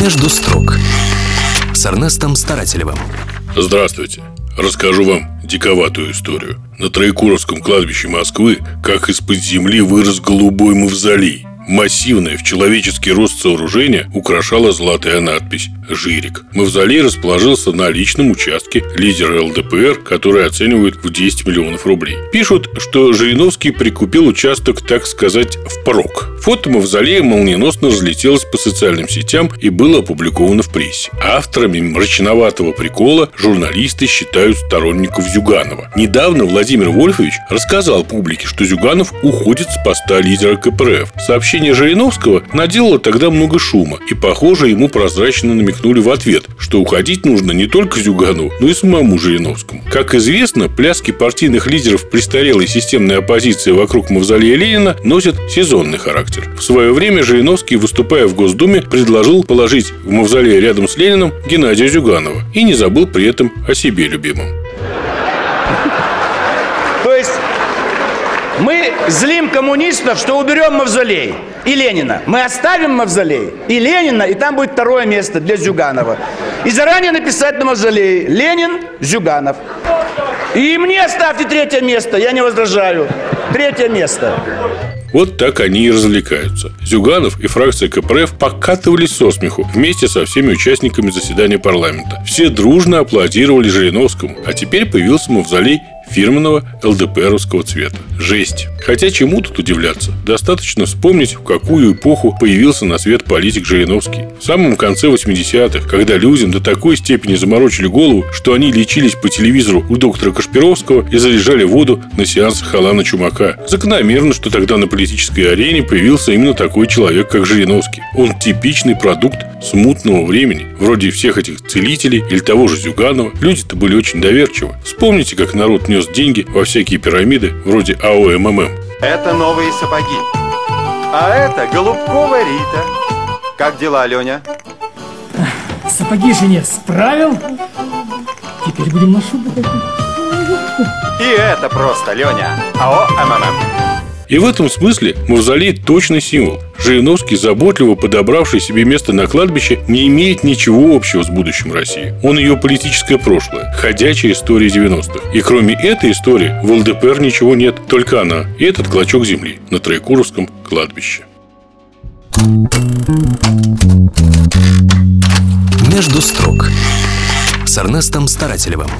Между строк с Эрнестом Старателевым. Здравствуйте. Расскажу вам диковатую историю. На Троекуровском кладбище Москвы, как из-под земли вырос голубой мавзолей. Массивное в человеческий рост сооружение украшала золотая надпись «Жирик». Мавзолей расположился на личном участке лидера ЛДПР, который оценивают в 10 миллионов рублей. Пишут, что Жириновский прикупил участок, так сказать, впрок. Фото мавзолея молниеносно разлетелось по социальным сетям и было опубликовано в прессе. Авторами мрачноватого прикола журналисты считают сторонников Зюганова. Недавно Владимир Вольфович рассказал публике, что Зюганов уходит с поста лидера КПРФ. Сообщение Жириновского наделало тогда много шума, и, похоже, ему прозрачно намекнули в ответ, что уходить нужно не только Зюганову, но и самому Жириновскому. Как известно, пляски партийных лидеров престарелой системной оппозиции вокруг мавзолея Ленина носят сезонный характер. В свое время Жириновский, выступая в Госдуме, предложил положить в мавзолей рядом с Лениным Геннадия Зюганова и не забыл при этом о себе любимом. То есть мы злим коммунистов, что уберем мавзолей и Ленина. Мы оставим мавзолей и Ленина, и там будет второе место для Зюганова. И заранее написать на мавзолее Ленин, Зюганов. И мне оставьте третье место, я не возражаю. Третье место. Вот так они и развлекаются. Зюганов и фракция КПРФ покатывались со смеху вместе со всеми участниками заседания парламента. Все дружно аплодировали Жириновскому, а теперь появился мавзолей фирменного ЛДПРовского цвета. Жесть. Хотя чему тут удивляться? Достаточно вспомнить, в какую эпоху появился на свет политик Жириновский. В самом конце 80-х, когда людям до такой степени заморочили голову, что они лечились по телевизору у доктора Кашпировского и заряжали воду на сеансах Алана Чумака. Закономерно, что тогда на политической арене появился именно такой человек, как Жириновский. Он типичный продукт смутного времени. Вроде всех этих целителей или того же Зюганова. Люди-то были очень доверчивы. Вспомните, как народ нес деньги во всякие пирамиды, вроде АО МММ. Это новые сапоги. А это Голубкова Рита. Как дела, Леня? Сапоги жене справил. Теперь будем на шубу И это просто, Леня. АО МММ. И в этом смысле мавзолей точный символ. Жириновский, заботливо подобравший себе место на кладбище, не имеет ничего общего с будущим России. Он ее политическое прошлое, ходячая история 90-х. И кроме этой истории в ЛДПР ничего нет, только она и этот клочок земли на Троекуровском кладбище. Между строк с Эрнестом Старателевым.